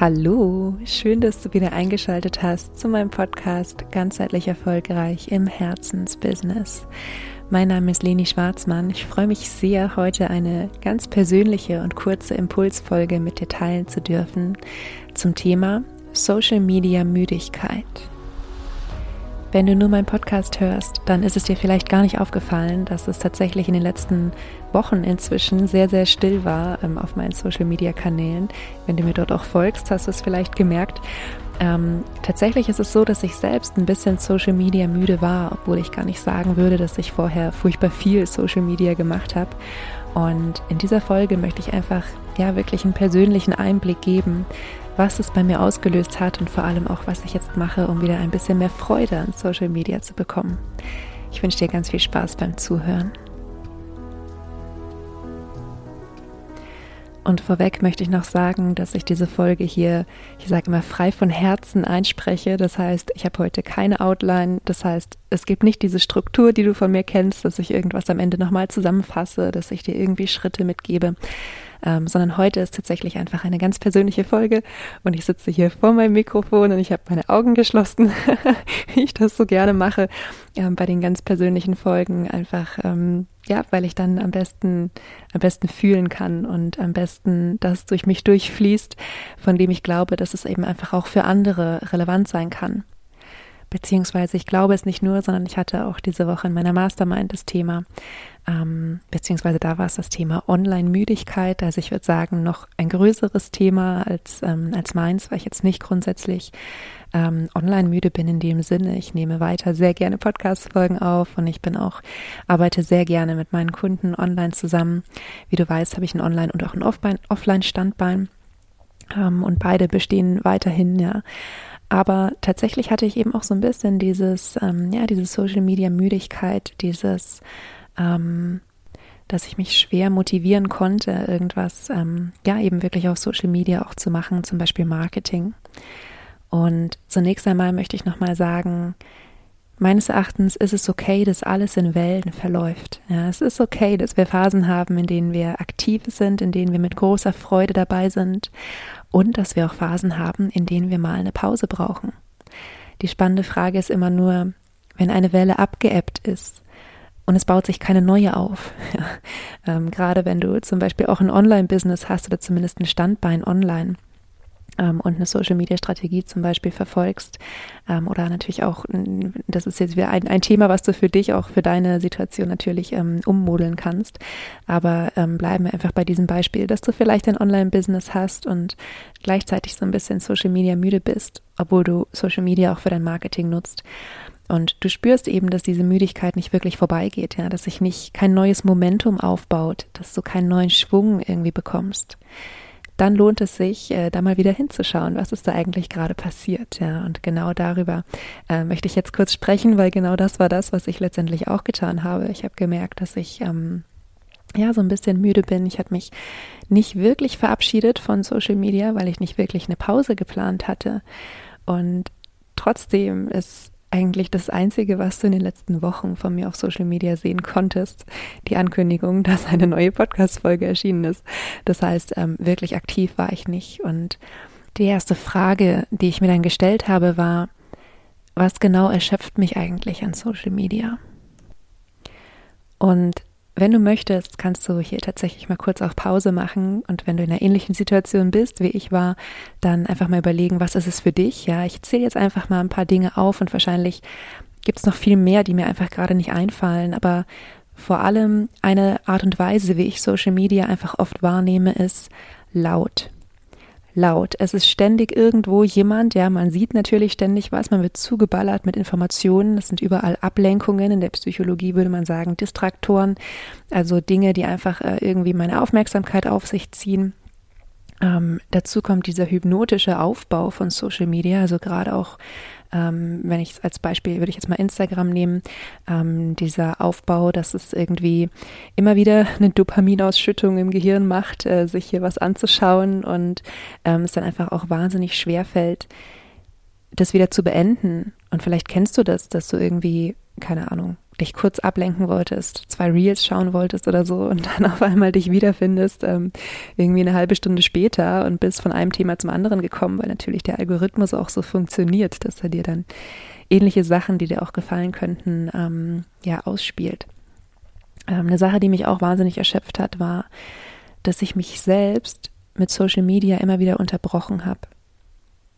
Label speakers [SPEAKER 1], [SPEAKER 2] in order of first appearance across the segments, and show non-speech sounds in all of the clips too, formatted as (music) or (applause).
[SPEAKER 1] Hallo, schön, dass du wieder eingeschaltet hast zu meinem Podcast Ganzheitlich erfolgreich im Herzensbusiness. Mein Name ist Leni Schwarzmann. Ich freue mich sehr, heute eine ganz persönliche und kurze Impulsfolge mit dir teilen zu dürfen zum Thema Social Media Müdigkeit. Wenn du nur meinen Podcast hörst, dann ist es dir vielleicht gar nicht aufgefallen, dass es tatsächlich in den letzten Wochen inzwischen sehr, sehr still war ähm, auf meinen Social-Media-Kanälen. Wenn du mir dort auch folgst, hast du es vielleicht gemerkt. Ähm, tatsächlich ist es so, dass ich selbst ein bisschen Social Media müde war, obwohl ich gar nicht sagen würde, dass ich vorher furchtbar viel Social Media gemacht habe. Und in dieser Folge möchte ich einfach ja wirklich einen persönlichen Einblick geben, was es bei mir ausgelöst hat und vor allem auch, was ich jetzt mache, um wieder ein bisschen mehr Freude an Social Media zu bekommen. Ich wünsche dir ganz viel Spaß beim Zuhören. Und vorweg möchte ich noch sagen, dass ich diese Folge hier, ich sage immer, frei von Herzen einspreche. Das heißt, ich habe heute keine Outline. Das heißt, es gibt nicht diese Struktur, die du von mir kennst, dass ich irgendwas am Ende nochmal zusammenfasse, dass ich dir irgendwie Schritte mitgebe, ähm, sondern heute ist tatsächlich einfach eine ganz persönliche Folge und ich sitze hier vor meinem Mikrofon und ich habe meine Augen geschlossen, (laughs) wie ich das so gerne mache ähm, bei den ganz persönlichen Folgen, einfach ähm, ja, weil ich dann am besten am besten fühlen kann und am besten das durch mich durchfließt, von dem ich glaube, dass es eben einfach auch für andere relevant sein kann. Beziehungsweise ich glaube es nicht nur, sondern ich hatte auch diese Woche in meiner Mastermind das Thema, ähm, beziehungsweise da war es das Thema Online-Müdigkeit. Also ich würde sagen, noch ein größeres Thema als, ähm, als meins, weil ich jetzt nicht grundsätzlich ähm, online müde bin in dem Sinne. Ich nehme weiter sehr gerne Podcast-Folgen auf und ich bin auch, arbeite sehr gerne mit meinen Kunden online zusammen. Wie du weißt, habe ich ein Online- und auch ein Offline-Standbein. Ähm, und beide bestehen weiterhin, ja. Aber tatsächlich hatte ich eben auch so ein bisschen dieses, ähm, ja, diese Social Media Müdigkeit, dieses, ähm, dass ich mich schwer motivieren konnte, irgendwas, ähm, ja, eben wirklich auf Social Media auch zu machen, zum Beispiel Marketing. Und zunächst einmal möchte ich nochmal sagen, meines Erachtens ist es okay, dass alles in Wellen verläuft. Ja, es ist okay, dass wir Phasen haben, in denen wir aktiv sind, in denen wir mit großer Freude dabei sind und dass wir auch Phasen haben, in denen wir mal eine Pause brauchen. Die spannende Frage ist immer nur, wenn eine Welle abgeebbt ist und es baut sich keine neue auf. (laughs) ähm, gerade wenn du zum Beispiel auch ein Online-Business hast oder zumindest ein Standbein online ähm, und eine Social-Media-Strategie zum Beispiel verfolgst ähm, oder natürlich auch, das ist jetzt wieder ein, ein Thema, was du für dich auch für deine Situation natürlich ähm, ummodeln kannst, aber ähm, bleiben wir einfach bei diesem Beispiel, dass du vielleicht ein Online-Business hast und gleichzeitig so ein bisschen Social-Media müde bist, obwohl du Social-Media auch für dein Marketing nutzt. Und du spürst eben, dass diese Müdigkeit nicht wirklich vorbeigeht, ja, dass sich nicht kein neues Momentum aufbaut, dass du keinen neuen Schwung irgendwie bekommst dann lohnt es sich, äh, da mal wieder hinzuschauen, was ist da eigentlich gerade passiert. Ja, und genau darüber äh, möchte ich jetzt kurz sprechen, weil genau das war das, was ich letztendlich auch getan habe. Ich habe gemerkt, dass ich ähm, ja so ein bisschen müde bin. Ich habe mich nicht wirklich verabschiedet von Social Media, weil ich nicht wirklich eine Pause geplant hatte. Und trotzdem ist eigentlich das Einzige, was du in den letzten Wochen von mir auf Social Media sehen konntest, die Ankündigung, (laughs) dass eine neue Podcast-Folge erschienen ist. Das heißt, ähm, wirklich aktiv war ich nicht. Und die erste Frage, die ich mir dann gestellt habe, war, was genau erschöpft mich eigentlich an Social Media? Und wenn du möchtest, kannst du hier tatsächlich mal kurz auf Pause machen. Und wenn du in einer ähnlichen Situation bist, wie ich war, dann einfach mal überlegen, was ist es für dich? Ja, ich zähle jetzt einfach mal ein paar Dinge auf und wahrscheinlich gibt es noch viel mehr, die mir einfach gerade nicht einfallen, aber vor allem eine Art und Weise, wie ich Social Media einfach oft wahrnehme, ist laut laut. Es ist ständig irgendwo jemand, ja, man sieht natürlich ständig was, man wird zugeballert mit Informationen, es sind überall Ablenkungen, in der Psychologie würde man sagen Distraktoren, also Dinge, die einfach äh, irgendwie meine Aufmerksamkeit auf sich ziehen. Ähm, dazu kommt dieser hypnotische Aufbau von Social Media, also gerade auch ähm, wenn ich als Beispiel würde ich jetzt mal Instagram nehmen, ähm, dieser Aufbau, dass es irgendwie immer wieder (laughs) eine Dopaminausschüttung im Gehirn macht, äh, sich hier was anzuschauen und ähm, es dann einfach auch wahnsinnig schwer fällt, das wieder zu beenden. Und vielleicht kennst du das, dass du irgendwie, keine Ahnung, dich kurz ablenken wolltest, zwei Reels schauen wolltest oder so und (laughs) dann auf einmal dich wiederfindest, ähm, irgendwie eine halbe Stunde später und bist von einem Thema zum anderen gekommen, weil natürlich der Algorithmus auch so funktioniert, dass er dir dann ähnliche Sachen, die dir auch gefallen könnten, ähm, ja, ausspielt. Ähm, eine Sache, die mich auch wahnsinnig erschöpft hat, war, dass ich mich selbst mit Social Media immer wieder unterbrochen habe.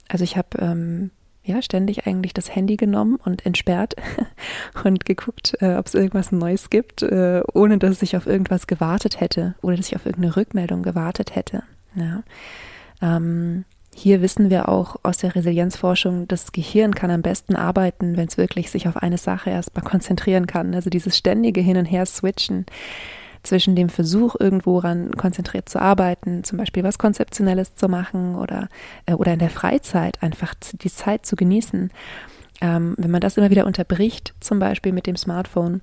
[SPEAKER 1] Also ich habe ähm, ja ständig eigentlich das Handy genommen und entsperrt (laughs) und geguckt, äh, ob es irgendwas Neues gibt, äh, ohne dass ich auf irgendwas gewartet hätte oder dass ich auf irgendeine Rückmeldung gewartet hätte. Ja. Ähm, hier wissen wir auch aus der Resilienzforschung, das Gehirn kann am besten arbeiten, wenn es wirklich sich auf eine Sache erstmal konzentrieren kann. Also dieses ständige Hin und Her switchen zwischen dem Versuch, irgendwo ran konzentriert zu arbeiten, zum Beispiel was Konzeptionelles zu machen oder, äh, oder in der Freizeit einfach die Zeit zu genießen. Ähm, wenn man das immer wieder unterbricht, zum Beispiel mit dem Smartphone,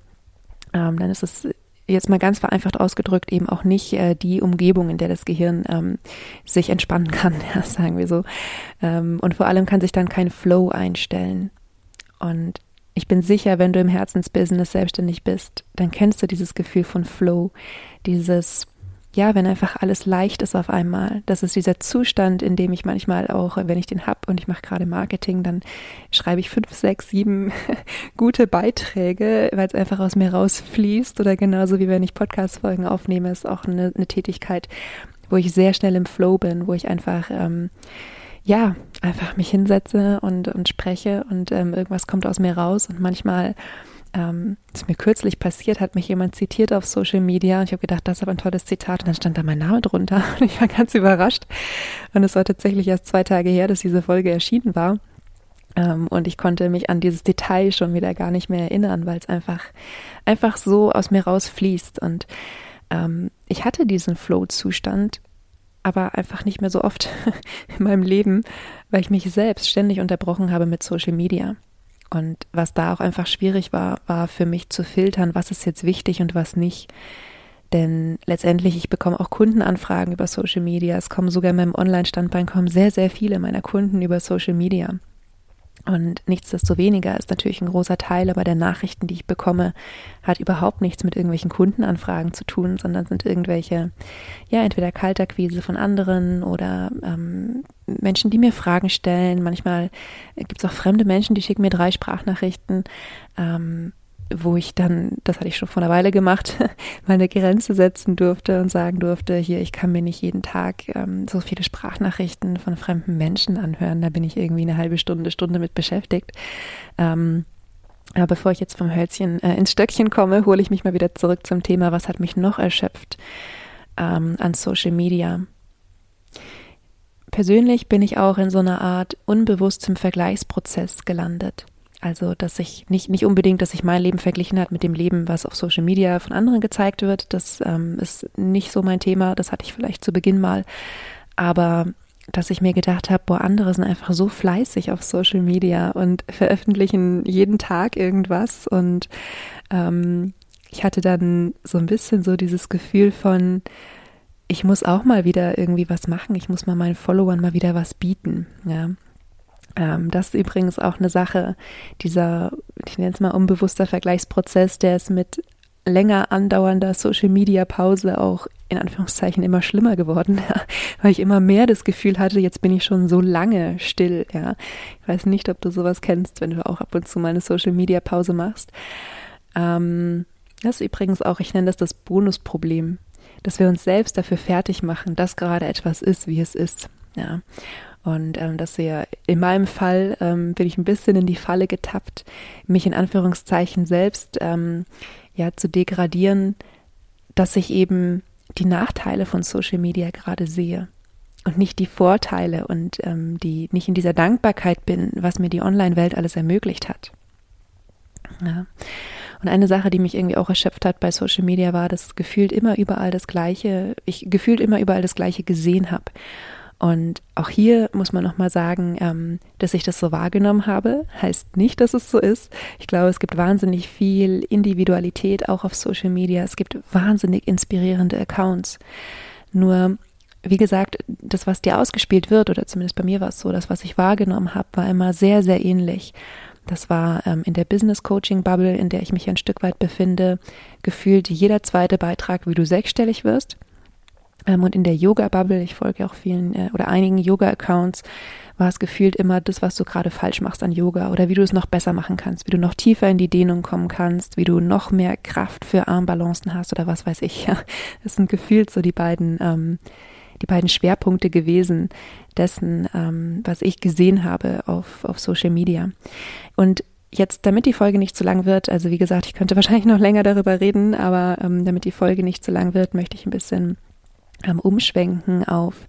[SPEAKER 1] ähm, dann ist es jetzt mal ganz vereinfacht ausgedrückt eben auch nicht äh, die Umgebung, in der das Gehirn ähm, sich entspannen kann, (laughs) ja, sagen wir so. Ähm, und vor allem kann sich dann kein Flow einstellen. Und ich bin sicher, wenn du im Herzensbusiness selbstständig bist, dann kennst du dieses Gefühl von Flow, dieses, ja, wenn einfach alles leicht ist auf einmal. Das ist dieser Zustand, in dem ich manchmal auch, wenn ich den habe und ich mache gerade Marketing, dann schreibe ich fünf, sechs, sieben (laughs) gute Beiträge, weil es einfach aus mir rausfließt. Oder genauso wie wenn ich Podcast-Folgen aufnehme, ist auch eine, eine Tätigkeit, wo ich sehr schnell im Flow bin, wo ich einfach ähm, ja, einfach mich hinsetze und, und spreche und ähm, irgendwas kommt aus mir raus. Und manchmal ähm, ist mir kürzlich passiert, hat mich jemand zitiert auf Social Media und ich habe gedacht, das ist aber ein tolles Zitat. Und dann stand da mein Name drunter. (laughs) Und ich war ganz überrascht. Und es war tatsächlich erst zwei Tage her, dass diese Folge erschienen war. Ähm, und ich konnte mich an dieses Detail schon wieder gar nicht mehr erinnern, weil es einfach einfach so aus mir rausfließt. Und ähm, ich hatte diesen Flow-Zustand aber einfach nicht mehr so oft (laughs) in meinem Leben, weil ich mich selbst ständig unterbrochen habe mit Social Media. Und was da auch einfach schwierig war, war für mich zu filtern, was ist jetzt wichtig und was nicht. Denn letztendlich, ich bekomme auch Kundenanfragen über Social Media. Es kommen sogar in meinem Online-Standbein kommen sehr, sehr viele meiner Kunden über Social Media. Und nichtsdestoweniger ist natürlich ein großer Teil aber der Nachrichten, die ich bekomme, hat überhaupt nichts mit irgendwelchen Kundenanfragen zu tun, sondern sind irgendwelche, ja, entweder Kalterquise von anderen oder ähm, Menschen, die mir Fragen stellen. Manchmal gibt es auch fremde Menschen, die schicken mir drei Sprachnachrichten. Ähm, wo ich dann, das hatte ich schon vor einer Weile gemacht, (laughs) meine Grenze setzen durfte und sagen durfte, hier, ich kann mir nicht jeden Tag ähm, so viele Sprachnachrichten von fremden Menschen anhören. Da bin ich irgendwie eine halbe Stunde, Stunde mit beschäftigt. Ähm, aber bevor ich jetzt vom Hölzchen äh, ins Stöckchen komme, hole ich mich mal wieder zurück zum Thema, was hat mich noch erschöpft ähm, an Social Media. Persönlich bin ich auch in so einer Art unbewusstem Vergleichsprozess gelandet. Also, dass ich nicht, nicht unbedingt, dass sich mein Leben verglichen hat mit dem Leben, was auf Social Media von anderen gezeigt wird. Das ähm, ist nicht so mein Thema. Das hatte ich vielleicht zu Beginn mal. Aber dass ich mir gedacht habe, boah, andere sind einfach so fleißig auf Social Media und veröffentlichen jeden Tag irgendwas. Und ähm, ich hatte dann so ein bisschen so dieses Gefühl von, ich muss auch mal wieder irgendwie was machen. Ich muss mal meinen Followern mal wieder was bieten. Ja. Ähm, das ist übrigens auch eine Sache, dieser, ich nenne es mal unbewusster Vergleichsprozess, der ist mit länger andauernder Social Media Pause auch in Anführungszeichen immer schlimmer geworden, (laughs) ja, weil ich immer mehr das Gefühl hatte, jetzt bin ich schon so lange still, ja. Ich weiß nicht, ob du sowas kennst, wenn du auch ab und zu mal eine Social Media Pause machst. Ähm, das ist übrigens auch, ich nenne das das Bonusproblem, dass wir uns selbst dafür fertig machen, dass gerade etwas ist, wie es ist, ja. Und ähm, dass wir in meinem Fall ähm, bin ich ein bisschen in die Falle getappt, mich in Anführungszeichen selbst ähm, ja zu degradieren, dass ich eben die Nachteile von Social Media gerade sehe und nicht die Vorteile und ähm, die nicht in dieser Dankbarkeit bin, was mir die Online-Welt alles ermöglicht hat. Ja. Und eine Sache, die mich irgendwie auch erschöpft hat bei Social Media, war, dass gefühlt immer überall das Gleiche, ich gefühlt immer überall das Gleiche gesehen habe. Und auch hier muss man nochmal sagen, ähm, dass ich das so wahrgenommen habe, heißt nicht, dass es so ist. Ich glaube, es gibt wahnsinnig viel Individualität auch auf Social Media. Es gibt wahnsinnig inspirierende Accounts. Nur, wie gesagt, das, was dir ausgespielt wird, oder zumindest bei mir war es so, das, was ich wahrgenommen habe, war immer sehr, sehr ähnlich. Das war ähm, in der Business Coaching Bubble, in der ich mich ein Stück weit befinde, gefühlt jeder zweite Beitrag, wie du sechsstellig wirst. Ähm, und in der Yoga Bubble, ich folge auch vielen äh, oder einigen Yoga Accounts, war es gefühlt immer das, was du gerade falsch machst an Yoga oder wie du es noch besser machen kannst, wie du noch tiefer in die Dehnung kommen kannst, wie du noch mehr Kraft für Armbalancen hast oder was weiß ich. (laughs) Ja, das sind gefühlt so die beiden, ähm, die beiden Schwerpunkte gewesen dessen, ähm, was ich gesehen habe auf, auf Social Media. Und Jetzt, damit die Folge nicht zu lang wird, also wie gesagt, ich könnte (laughs) wahrscheinlich noch länger darüber reden, aber ähm, damit die Folge nicht zu lang wird, möchte ich ein bisschen ähm, umschwenken auf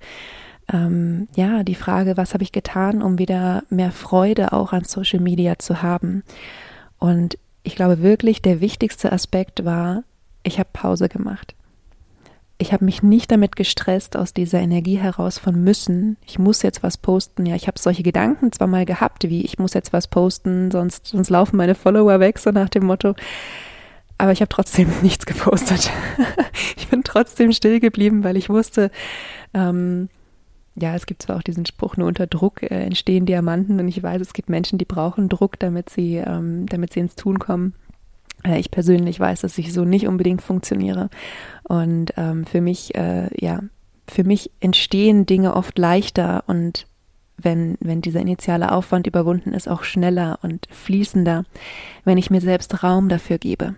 [SPEAKER 1] ähm, ja, die Frage, was habe ich getan, um wieder mehr Freude auch an Social Media zu haben. Und ich glaube wirklich, der wichtigste Aspekt war, ich habe Pause gemacht. Ich habe mich nicht damit gestresst aus dieser Energie heraus von müssen. Ich muss jetzt was posten. Ja, ich habe solche Gedanken zwar mal gehabt, wie ich muss jetzt was posten, sonst, sonst laufen meine Follower weg, so nach dem Motto. Aber ich habe trotzdem (laughs) nichts gepostet. ich bin trotzdem still geblieben, weil ich wusste, ähm, ja, es gibt zwar auch diesen Spruch, nur unter Druck äh, entstehen Diamanten und ich weiß, es gibt Menschen, die brauchen Druck, damit sie, ähm, damit sie ins Tun kommen. Äh, ich persönlich weiß, dass ich so nicht unbedingt funktioniere. Und ähm, für mich, äh, ja, für mich entstehen Dinge oft leichter und wenn, wenn dieser initiale Aufwand überwunden ist, auch schneller und fließender, wenn ich mir selbst Raum dafür gebe.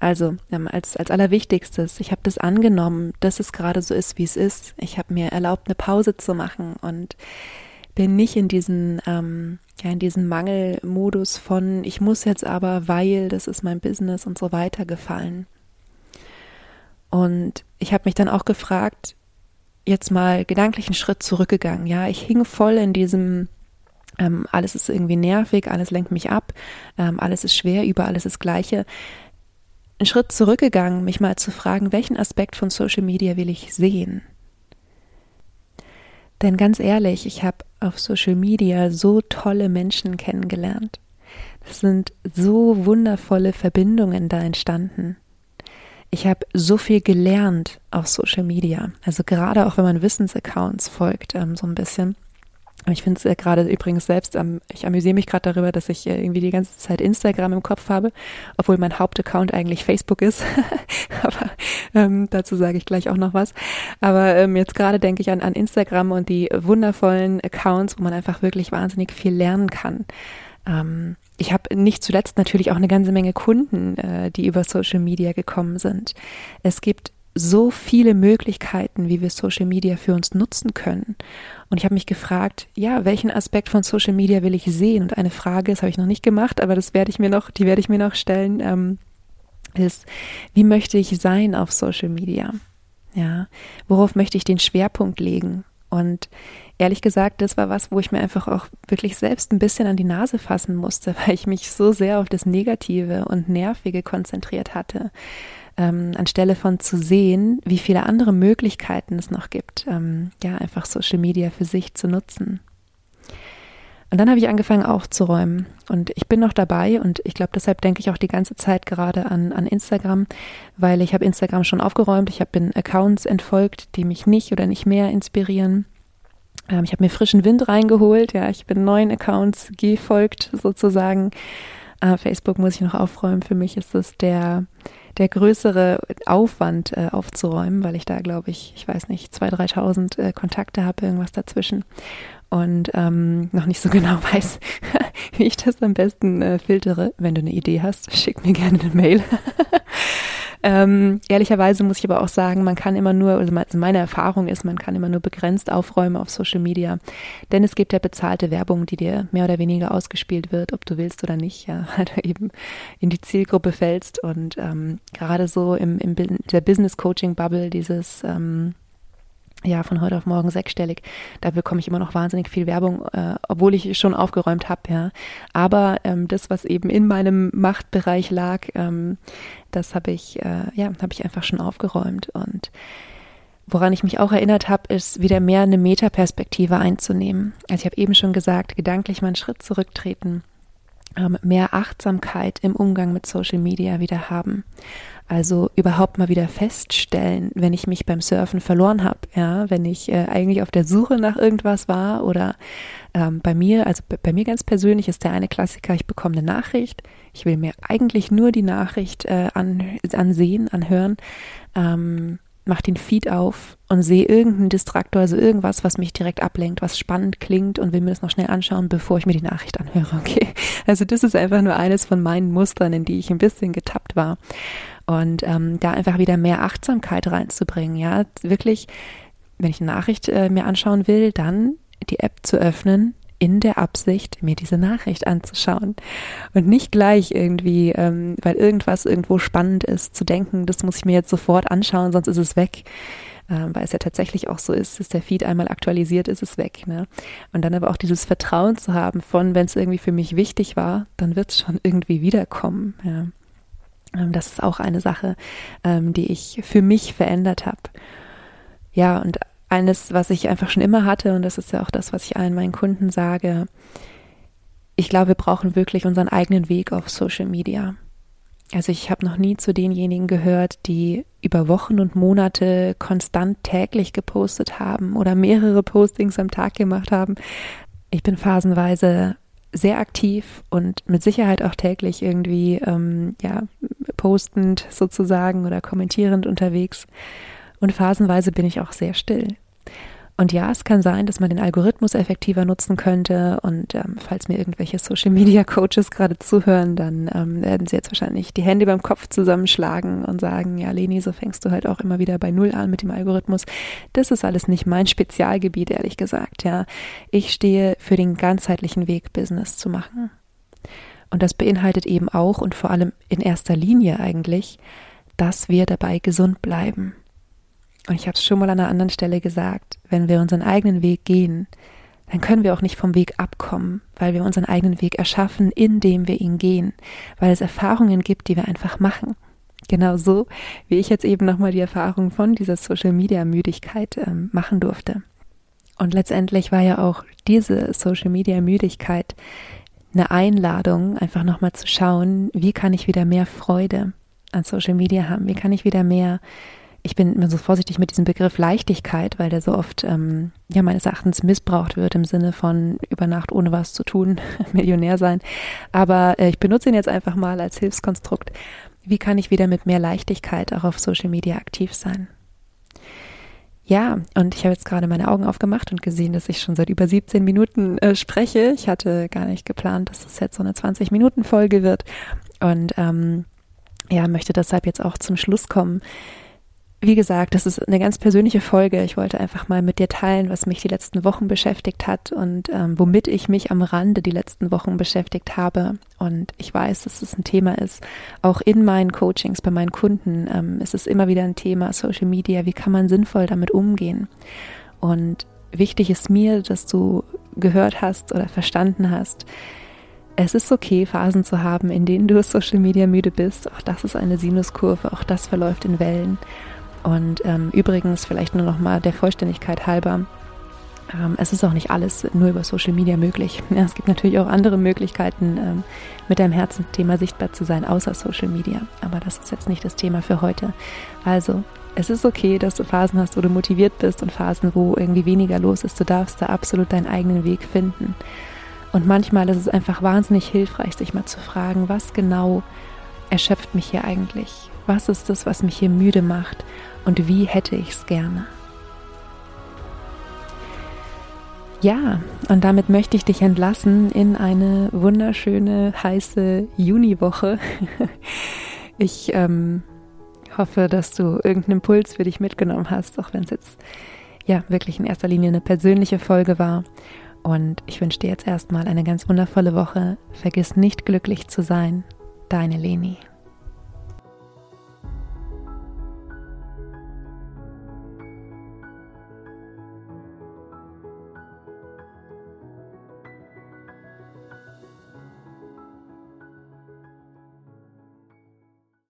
[SPEAKER 1] Also ähm, als, als allerwichtigstes, ich habe das angenommen, dass es gerade so ist, wie es ist. Ich habe mir erlaubt, eine Pause zu machen und bin nicht in diesen, ähm, ja, in diesen Mangelmodus von, ich muss jetzt aber, weil das ist mein Business und so weiter gefallen. Und ich habe mich dann auch gefragt, jetzt mal gedanklichen Schritt zurückgegangen. Ja, ich hing voll in diesem ähm, alles ist irgendwie nervig, alles lenkt mich ab, ähm, alles ist schwer, überall ist das Gleiche. Einen Schritt zurückgegangen, mich mal zu fragen, welchen Aspekt von Social Media will ich sehen? Denn ganz ehrlich, ich habe auf Social Media so tolle Menschen kennengelernt. Es sind so wundervolle Verbindungen da entstanden. Ich habe so viel gelernt auf Social Media. Also gerade auch wenn man Wissensaccounts folgt, ähm, so ein bisschen. Ich finde es äh, gerade übrigens selbst, ähm, ich amüsiere mich gerade darüber, dass ich äh, irgendwie die ganze Zeit Instagram im Kopf habe, obwohl mein Hauptaccount eigentlich Facebook ist. (laughs) Aber ähm, dazu sage ich gleich auch noch was. Aber ähm, jetzt gerade denke ich an, an Instagram und die wundervollen Accounts, wo man einfach wirklich wahnsinnig viel lernen kann. Ähm, ich habe nicht zuletzt natürlich auch eine ganze Menge Kunden, äh, die über Social Media gekommen sind. Es gibt so viele Möglichkeiten, wie wir Social Media für uns nutzen können. Und ich habe mich gefragt, ja, welchen Aspekt von Social Media will ich sehen? Und eine Frage, das habe ich noch nicht gemacht, aber das werde ich mir noch, die werde ich mir noch stellen, ähm, ist, wie möchte ich sein auf Social Media? Ja, worauf möchte ich den Schwerpunkt legen? Und ehrlich gesagt, das war was, wo ich mir einfach auch wirklich selbst ein bisschen an die Nase fassen musste, (laughs) weil ich mich so sehr auf das Negative und Nervige konzentriert hatte, ähm, anstelle von zu sehen, wie viele andere Möglichkeiten es noch gibt, ähm, ja, einfach Social Media für sich zu nutzen. Und dann habe ich angefangen aufzuräumen. Und ich bin noch dabei und ich glaube, deshalb denke ich auch die ganze Zeit gerade an, an Instagram, weil ich habe Instagram schon aufgeräumt. Ich habe bin Accounts entfolgt, die mich nicht oder nicht mehr inspirieren. Ähm, ich habe mir frischen Wind reingeholt. Ja, ich bin neuen Accounts gefolgt sozusagen. Äh, Facebook muss ich noch aufräumen. Für mich ist es der der größere Aufwand äh, aufzuräumen, weil ich da, glaube ich, ich weiß nicht, 2.000, 3.000 äh, Kontakte habe, irgendwas dazwischen und ähm, noch nicht so (laughs) genau weiß, (laughs) wie ich das am besten äh, filtere. Wenn du eine Idee hast, schick mir gerne eine Mail. (laughs) ähm, ehrlicherweise muss ich aber auch sagen, man kann immer nur, also meine Erfahrung ist, man kann immer nur begrenzt aufräumen auf Social Media, denn es gibt ja bezahlte Werbung, die dir mehr oder weniger ausgespielt wird, ob du willst oder nicht, ja, halt eben in die Zielgruppe fällst und ähm, gerade so im, im der Business Coaching Bubble dieses ähm, ja, von heute auf morgen sechsstellig. Da bekomme ich immer noch wahnsinnig viel Werbung, äh, obwohl ich schon aufgeräumt habe, ja. Aber ähm, das, was eben in meinem Machtbereich lag, ähm, das habe ich, äh, ja, habe ich einfach schon aufgeräumt. Und woran ich mich auch erinnert habe, ist wieder mehr eine Metaperspektive einzunehmen. Also ich habe eben schon gesagt, gedanklich mal einen Schritt zurücktreten ähm, mehr Achtsamkeit im Umgang mit Social Media wieder haben. Also überhaupt mal wieder feststellen, wenn ich mich beim Surfen verloren habe, ja, wenn ich äh, eigentlich auf der Suche nach irgendwas war oder ähm, bei mir, also bei mir ganz persönlich ist der eine Klassiker, ich bekomme eine Nachricht, ich will mir eigentlich nur die Nachricht äh, an, ansehen, anhören, ähm, mach den Feed auf und sehe irgendeinen Distraktor, also irgendwas, was mich direkt ablenkt, was spannend klingt und will mir das noch schnell anschauen, bevor ich mir die Nachricht anhöre. (laughs) Okay, also das ist einfach nur eines von meinen Mustern, in die ich ein bisschen getappt war und ähm, da einfach wieder mehr Achtsamkeit reinzubringen. Ja, wirklich, wenn ich eine Nachricht äh, mir anschauen will, dann die App zu öffnen, in der Absicht, mir diese Nachricht anzuschauen und nicht gleich irgendwie, ähm, weil irgendwas irgendwo spannend ist, zu denken, das muss ich mir jetzt sofort anschauen, sonst ist es weg. Ähm, weil es ja tatsächlich auch so ist, dass der Feed einmal aktualisiert ist, es weg. Ne? Und dann aber auch dieses Vertrauen zu haben von, wenn es irgendwie für mich wichtig war, dann wird es schon irgendwie wiederkommen. Ja. Ähm, das ist auch eine Sache, ähm, die ich für mich verändert habe. Ja, und eines, was ich einfach schon immer hatte, und das ist ja auch das, was ich allen meinen Kunden sage, ich glaube, wir brauchen wirklich unseren eigenen Weg auf Social Media. Also ich habe noch nie zu denjenigen gehört, die über Wochen und Monate konstant täglich gepostet haben oder mehrere Postings am Tag gemacht haben. Ich bin phasenweise sehr aktiv und mit Sicherheit auch täglich irgendwie ähm, ja postend sozusagen oder kommentierend unterwegs. Und phasenweise bin ich auch sehr still. Und ja, es kann sein, dass man den Algorithmus effektiver nutzen könnte. Und ähm, falls mir irgendwelche Social Media Coaches gerade zuhören, dann ähm, werden sie jetzt wahrscheinlich die Hände beim Kopf zusammenschlagen und sagen, ja, Leni, so fängst du halt auch immer wieder bei Null an mit dem Algorithmus. Das ist alles nicht mein Spezialgebiet, ehrlich gesagt. Ja, ich stehe für den ganzheitlichen Weg, Business zu machen. Und das beinhaltet eben auch und vor allem in erster Linie eigentlich, dass wir dabei gesund bleiben und ich habe es schon mal an einer anderen Stelle gesagt, wenn wir unseren eigenen Weg gehen, dann können wir auch nicht vom Weg abkommen, weil wir unseren eigenen Weg erschaffen, indem wir ihn gehen, weil es Erfahrungen gibt, die wir einfach machen. Genauso wie ich jetzt eben nochmal die Erfahrung von dieser Social Media Müdigkeit ähm, machen durfte. Und letztendlich war ja auch diese Social Media Müdigkeit eine Einladung, einfach nochmal zu schauen, wie kann ich wieder mehr Freude an Social Media haben, wie kann ich wieder mehr ich bin immer so vorsichtig mit diesem Begriff Leichtigkeit, weil der so oft ähm, ja meines Erachtens missbraucht wird im Sinne von über Nacht ohne was zu tun, (laughs) Millionär sein. Aber äh, ich benutze ihn jetzt einfach mal als Hilfskonstrukt. Wie kann ich wieder mit mehr Leichtigkeit auch auf Social Media aktiv sein? Ja, und ich habe jetzt gerade meine Augen aufgemacht und gesehen, dass ich schon seit über 17 Minuten äh, spreche. Ich hatte gar nicht geplant, dass das jetzt so eine 20-Minuten-Folge wird. Und ähm, ja, möchte deshalb jetzt auch zum Schluss kommen wie gesagt, das ist eine ganz persönliche Folge. Ich wollte einfach mal mit dir teilen, was mich die letzten Wochen beschäftigt hat und ähm, womit ich mich am Rande die letzten Wochen beschäftigt habe. Und ich weiß, dass es ein Thema ist. Auch in meinen Coachings bei meinen Kunden ähm, ist es immer wieder ein Thema Social Media. Wie kann man sinnvoll damit umgehen? Und wichtig ist mir, dass du gehört hast oder verstanden hast, es ist okay, Phasen zu haben, in denen du (laughs) Social Media müde bist. Auch das ist eine Sinuskurve, auch das verläuft in Wellen. Und ähm, übrigens, vielleicht nur noch mal der Vollständigkeit halber, ähm, es ist auch nicht alles nur über Social Media möglich. Ja, es gibt natürlich auch andere Möglichkeiten, ähm, mit deinem Herzensthema sichtbar zu sein, außer Social Media. Aber das ist jetzt nicht das Thema für heute. Also, es ist okay, dass du Phasen hast, wo du motiviert bist und Phasen, wo irgendwie weniger los ist. Du darfst da absolut deinen eigenen Weg finden. Und manchmal ist es einfach wahnsinnig hilfreich, sich mal zu fragen, was genau erschöpft mich hier eigentlich? Was ist das, was mich hier müde macht? und wie hätte ich es gerne. Ja, und damit möchte ich dich entlassen in eine wunderschöne, heiße Juniwoche. (laughs) Ich ähm, hoffe, dass du irgendeinen Impuls für dich mitgenommen hast, auch wenn es jetzt ja wirklich in erster Linie eine persönliche Folge war. Und ich wünsche dir jetzt erstmal eine ganz wundervolle Woche. Vergiss nicht glücklich zu sein. Deine Leni.